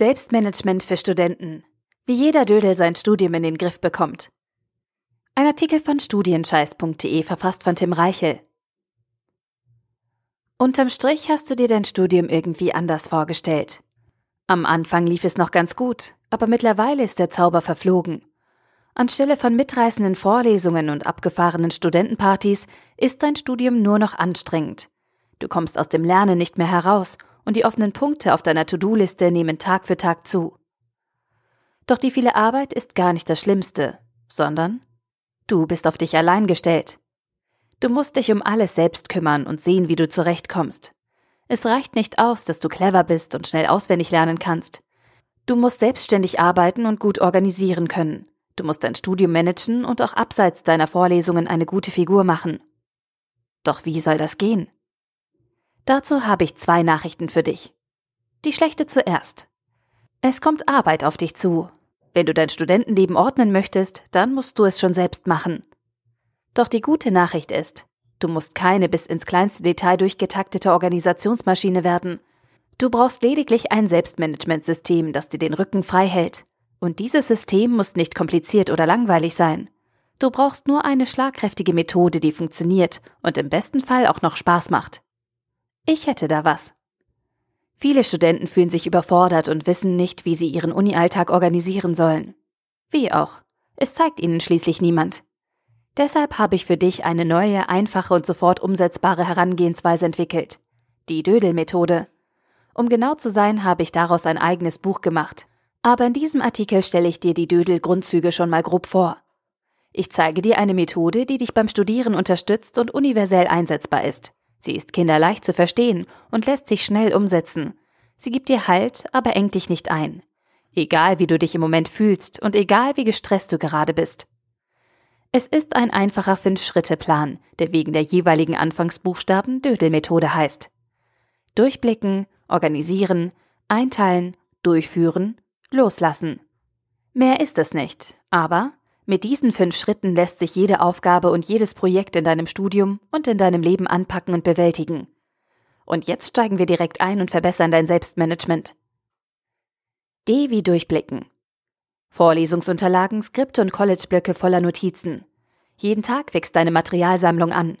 Selbstmanagement für Studenten. Wie jeder Dödel sein Studium in den Griff bekommt. Ein Artikel von studienscheiß.de verfasst von Tim Reichel. Unterm Strich hast du dir dein Studium irgendwie anders vorgestellt. Am Anfang lief es noch ganz gut, aber mittlerweile ist der Zauber verflogen. Anstelle von mitreißenden Vorlesungen und abgefahrenen Studentenpartys ist dein Studium nur noch anstrengend. Du kommst aus dem Lernen nicht mehr heraus und die offenen Punkte auf deiner To-Do-Liste nehmen Tag für Tag zu. Doch die viele Arbeit ist gar nicht das Schlimmste, sondern du bist auf dich allein gestellt. Du musst dich um alles selbst kümmern und sehen, wie du zurechtkommst. Es reicht nicht aus, dass du clever bist und schnell auswendig lernen kannst. Du musst selbstständig arbeiten und gut organisieren können. Du musst dein Studium managen und auch abseits deiner Vorlesungen eine gute Figur machen. Doch wie soll das gehen? Dazu habe ich zwei Nachrichten für dich. Die schlechte zuerst. Es kommt Arbeit auf dich zu. Wenn du dein Studentenleben ordnen möchtest, dann musst du es schon selbst machen. Doch die gute Nachricht ist, du musst keine bis ins kleinste Detail durchgetaktete Organisationsmaschine werden. Du brauchst lediglich ein Selbstmanagementsystem, das dir den Rücken frei hält. Und dieses System muss nicht kompliziert oder langweilig sein. Du brauchst nur eine schlagkräftige Methode, die funktioniert und im besten Fall auch noch Spaß macht. Ich hätte da was. Viele Studenten fühlen sich überfordert und wissen nicht, wie sie ihren Uni-Alltag organisieren sollen. Wie auch. Es zeigt ihnen schließlich niemand. Deshalb habe ich für dich eine neue, einfache und sofort umsetzbare Herangehensweise entwickelt. Die Dödel-Methode. Um genau zu sein, habe ich daraus ein eigenes Buch gemacht. Aber in diesem Artikel stelle ich dir die Dödel-Grundzüge schon mal grob vor. Ich zeige dir eine Methode, die dich beim Studieren unterstützt und universell einsetzbar ist. Sie ist kinderleicht zu verstehen und lässt sich schnell umsetzen. Sie gibt dir Halt, aber engt dich nicht ein. Egal wie du dich im Moment fühlst und egal wie gestresst du gerade bist. Es ist ein einfacher Fünf-Schritte-Plan, der wegen der jeweiligen Anfangsbuchstaben Dödel-Methode heißt. Durchblicken, organisieren, einteilen, durchführen, loslassen. Mehr ist es nicht, aber mit diesen fünf Schritten lässt sich jede Aufgabe und jedes Projekt in deinem Studium und in deinem Leben anpacken und bewältigen. Und jetzt steigen wir direkt ein und verbessern dein Selbstmanagement. D wie Durchblicken. Vorlesungsunterlagen, Skripte und Collegeblöcke voller Notizen. Jeden Tag wächst deine Materialsammlung an.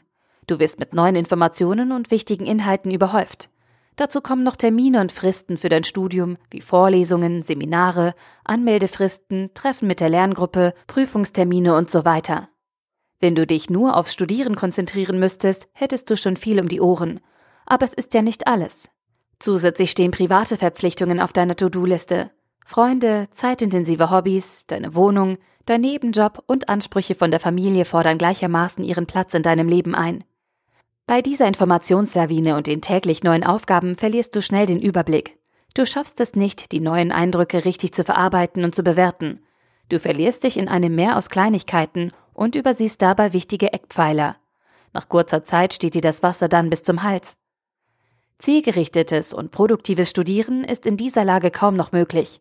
Du wirst mit neuen Informationen und wichtigen Inhalten überhäuft. Dazu kommen noch Termine und Fristen für dein Studium, wie Vorlesungen, Seminare, Anmeldefristen, Treffen mit der Lerngruppe, Prüfungstermine und so weiter. Wenn du dich nur aufs Studieren konzentrieren müsstest, hättest du schon viel um die Ohren. Aber es ist ja nicht alles. Zusätzlich stehen private Verpflichtungen auf deiner To-Do-Liste. Freunde, zeitintensive Hobbys, deine Wohnung, dein Nebenjob und Ansprüche von der Familie fordern gleichermaßen ihren Platz in deinem Leben ein. Bei dieser Informationslawine und den täglich neuen Aufgaben verlierst du schnell den Überblick. Du schaffst es nicht, die neuen Eindrücke richtig zu verarbeiten und zu bewerten. Du verlierst dich in einem Meer aus Kleinigkeiten und übersiehst dabei wichtige Eckpfeiler. Nach kurzer Zeit steht dir das Wasser dann bis zum Hals. Zielgerichtetes und produktives Studieren ist in dieser Lage kaum noch möglich.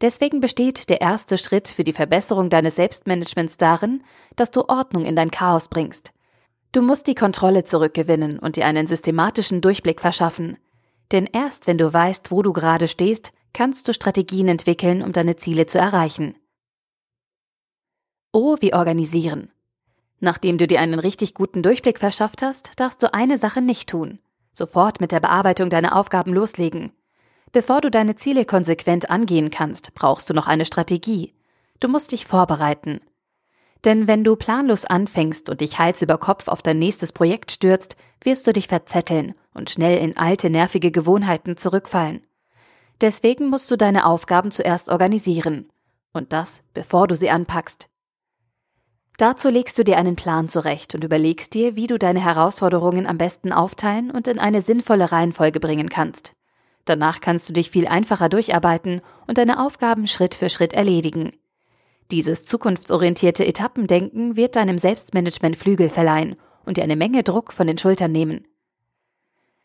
Deswegen besteht der erste Schritt für die Verbesserung deines Selbstmanagements darin, dass du Ordnung in dein Chaos bringst. Du musst die Kontrolle zurückgewinnen und dir einen systematischen Durchblick verschaffen. Denn erst wenn du weißt, wo du gerade stehst, kannst du Strategien entwickeln, um deine Ziele zu erreichen. O wie organisieren. Nachdem du dir einen richtig guten Durchblick verschafft hast, darfst du eine Sache nicht tun. Sofort mit der Bearbeitung deiner Aufgaben loslegen. Bevor du deine Ziele konsequent angehen kannst, brauchst du noch eine Strategie. Du musst dich vorbereiten. Denn wenn du planlos anfängst und dich Hals über Kopf auf dein nächstes Projekt stürzt, wirst du dich verzetteln und schnell in alte, nervige Gewohnheiten zurückfallen. Deswegen musst du deine Aufgaben zuerst organisieren. Und das, bevor du sie anpackst. Dazu legst du dir einen Plan zurecht und überlegst dir, wie du deine Herausforderungen am besten aufteilen und in eine sinnvolle Reihenfolge bringen kannst. Danach kannst du dich viel einfacher durcharbeiten und deine Aufgaben Schritt für Schritt erledigen. Dieses zukunftsorientierte Etappendenken wird deinem Selbstmanagement Flügel verleihen und dir eine Menge Druck von den Schultern nehmen.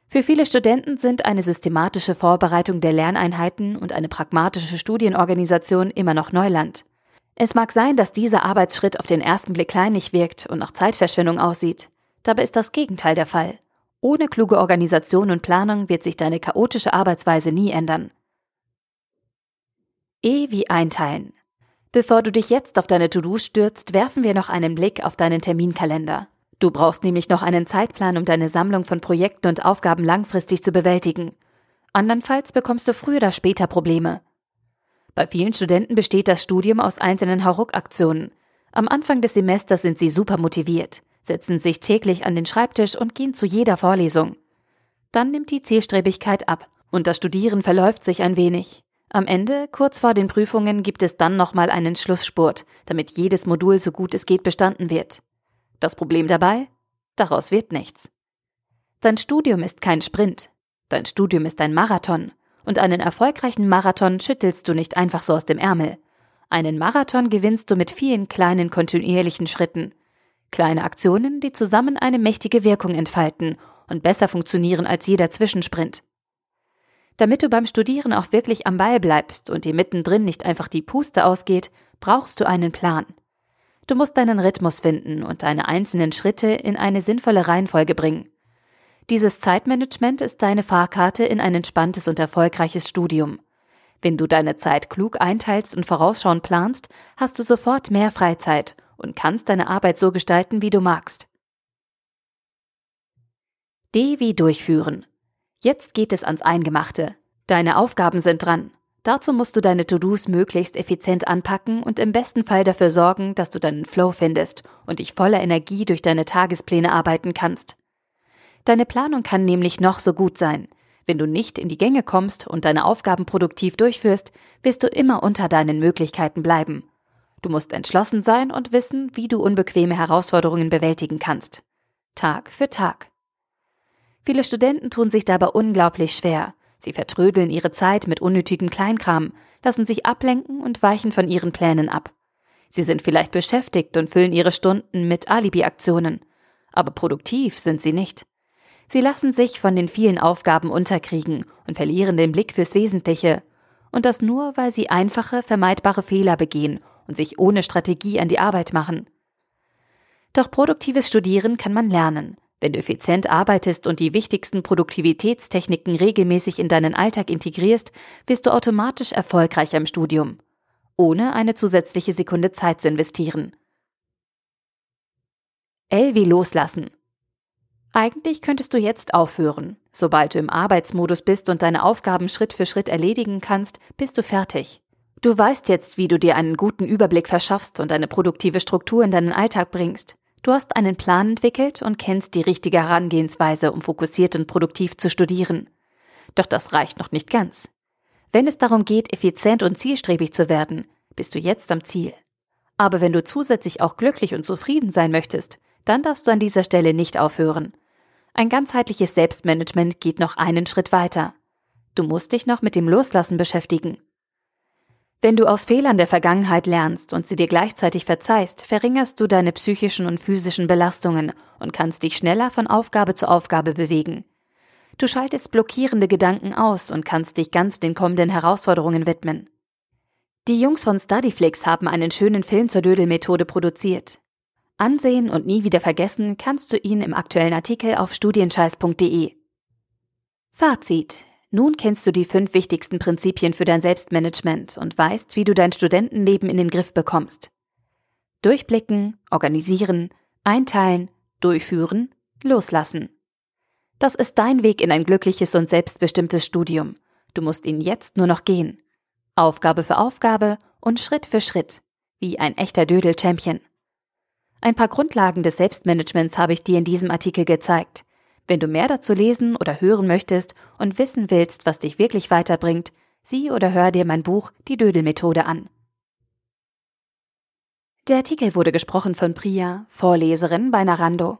Für viele Studenten sind eine systematische Vorbereitung der Lerneinheiten und eine pragmatische Studienorganisation immer noch Neuland. Es mag sein, dass dieser Arbeitsschritt auf den ersten Blick kleinlich wirkt und nach Zeitverschwendung aussieht. Dabei ist das Gegenteil der Fall. Ohne kluge Organisation und Planung wird sich deine chaotische Arbeitsweise nie ändern. E wie einteilen. Bevor du dich jetzt auf deine To-Do stürzt, werfen wir noch einen Blick auf deinen Terminkalender. Du brauchst nämlich noch einen Zeitplan, um deine Sammlung von Projekten und Aufgaben langfristig zu bewältigen. Andernfalls bekommst du früher oder später Probleme. Bei vielen Studenten besteht das Studium aus einzelnen Hauruck-Aktionen. Am Anfang des Semesters sind sie super motiviert, setzen sich täglich an den Schreibtisch und gehen zu jeder Vorlesung. Dann nimmt die Zielstrebigkeit ab und das Studieren verläuft sich ein wenig. Am Ende, kurz vor den Prüfungen, gibt es dann nochmal einen Schlussspurt, damit jedes Modul so gut es geht bestanden wird. Das Problem dabei? Daraus wird nichts. Dein Studium ist kein Sprint. Dein Studium ist ein Marathon. Und einen erfolgreichen Marathon schüttelst du nicht einfach so aus dem Ärmel. Einen Marathon gewinnst du mit vielen kleinen kontinuierlichen Schritten. Kleine Aktionen, die zusammen eine mächtige Wirkung entfalten und besser funktionieren als jeder Zwischensprint. Damit du beim Studieren auch wirklich am Ball bleibst und dir mittendrin nicht einfach die Puste ausgeht, brauchst du einen Plan. Du musst deinen Rhythmus finden und deine einzelnen Schritte in eine sinnvolle Reihenfolge bringen. Dieses Zeitmanagement ist deine Fahrkarte in ein entspanntes und erfolgreiches Studium. Wenn du deine Zeit klug einteilst und vorausschauend planst, hast du sofort mehr Freizeit und kannst deine Arbeit so gestalten, wie du magst. D wie durchführen. Jetzt geht es ans Eingemachte. Deine Aufgaben sind dran. Dazu musst du deine To-Dos möglichst effizient anpacken und im besten Fall dafür sorgen, dass du deinen Flow findest und dich voller Energie durch deine Tagespläne arbeiten kannst. Deine Planung kann nämlich noch so gut sein. Wenn du nicht in die Gänge kommst und deine Aufgaben produktiv durchführst, wirst du immer unter deinen Möglichkeiten bleiben. Du musst entschlossen sein und wissen, wie du unbequeme Herausforderungen bewältigen kannst. Tag für Tag. Viele Studenten tun sich dabei unglaublich schwer. Sie vertrödeln ihre Zeit mit unnötigem Kleinkram, lassen sich ablenken und weichen von ihren Plänen ab. Sie sind vielleicht beschäftigt und füllen ihre Stunden mit Alibi-Aktionen. Aber produktiv sind sie nicht. Sie lassen sich von den vielen Aufgaben unterkriegen und verlieren den Blick fürs Wesentliche. Und das nur, weil sie einfache, vermeidbare Fehler begehen und sich ohne Strategie an die Arbeit machen. Doch produktives Studieren kann man lernen. Wenn du effizient arbeitest und die wichtigsten Produktivitätstechniken regelmäßig in deinen Alltag integrierst, wirst du automatisch erfolgreicher im Studium, ohne eine zusätzliche Sekunde Zeit zu investieren. L wie loslassen. Eigentlich könntest du jetzt aufhören. Sobald du im Arbeitsmodus bist und deine Aufgaben Schritt für Schritt erledigen kannst, bist du fertig. Du weißt jetzt, wie du dir einen guten Überblick verschaffst und eine produktive Struktur in deinen Alltag bringst. Du hast einen Plan entwickelt und kennst die richtige Herangehensweise, um fokussiert und produktiv zu studieren. Doch das reicht noch nicht ganz. Wenn es darum geht, effizient und zielstrebig zu werden, bist du jetzt am Ziel. Aber wenn du zusätzlich auch glücklich und zufrieden sein möchtest, dann darfst du an dieser Stelle nicht aufhören. Ein ganzheitliches Selbstmanagement geht noch einen Schritt weiter. Du musst dich noch mit dem Loslassen beschäftigen. Wenn du aus Fehlern der Vergangenheit lernst und sie dir gleichzeitig verzeihst, verringerst du deine psychischen und physischen Belastungen und kannst dich schneller von Aufgabe zu Aufgabe bewegen. Du schaltest blockierende Gedanken aus und kannst dich ganz den kommenden Herausforderungen widmen. Die Jungs von Studyflix haben einen schönen Film zur Dödelmethode produziert. Ansehen und nie wieder vergessen kannst du ihn im aktuellen Artikel auf studienscheiß.de. Fazit. Nun kennst du die fünf wichtigsten Prinzipien für dein Selbstmanagement und weißt, wie du dein Studentenleben in den Griff bekommst. Durchblicken, organisieren, einteilen, durchführen, loslassen. Das ist dein Weg in ein glückliches und selbstbestimmtes Studium. Du musst ihn jetzt nur noch gehen. Aufgabe für Aufgabe und Schritt für Schritt, wie ein echter Dödel-Champion. Ein paar Grundlagen des Selbstmanagements habe ich dir in diesem Artikel gezeigt. Wenn du mehr dazu lesen oder hören möchtest und wissen willst, was dich wirklich weiterbringt, sieh oder hör dir mein Buch Die Dödelmethode an. Der Artikel wurde gesprochen von Priya, Vorleserin bei Narando.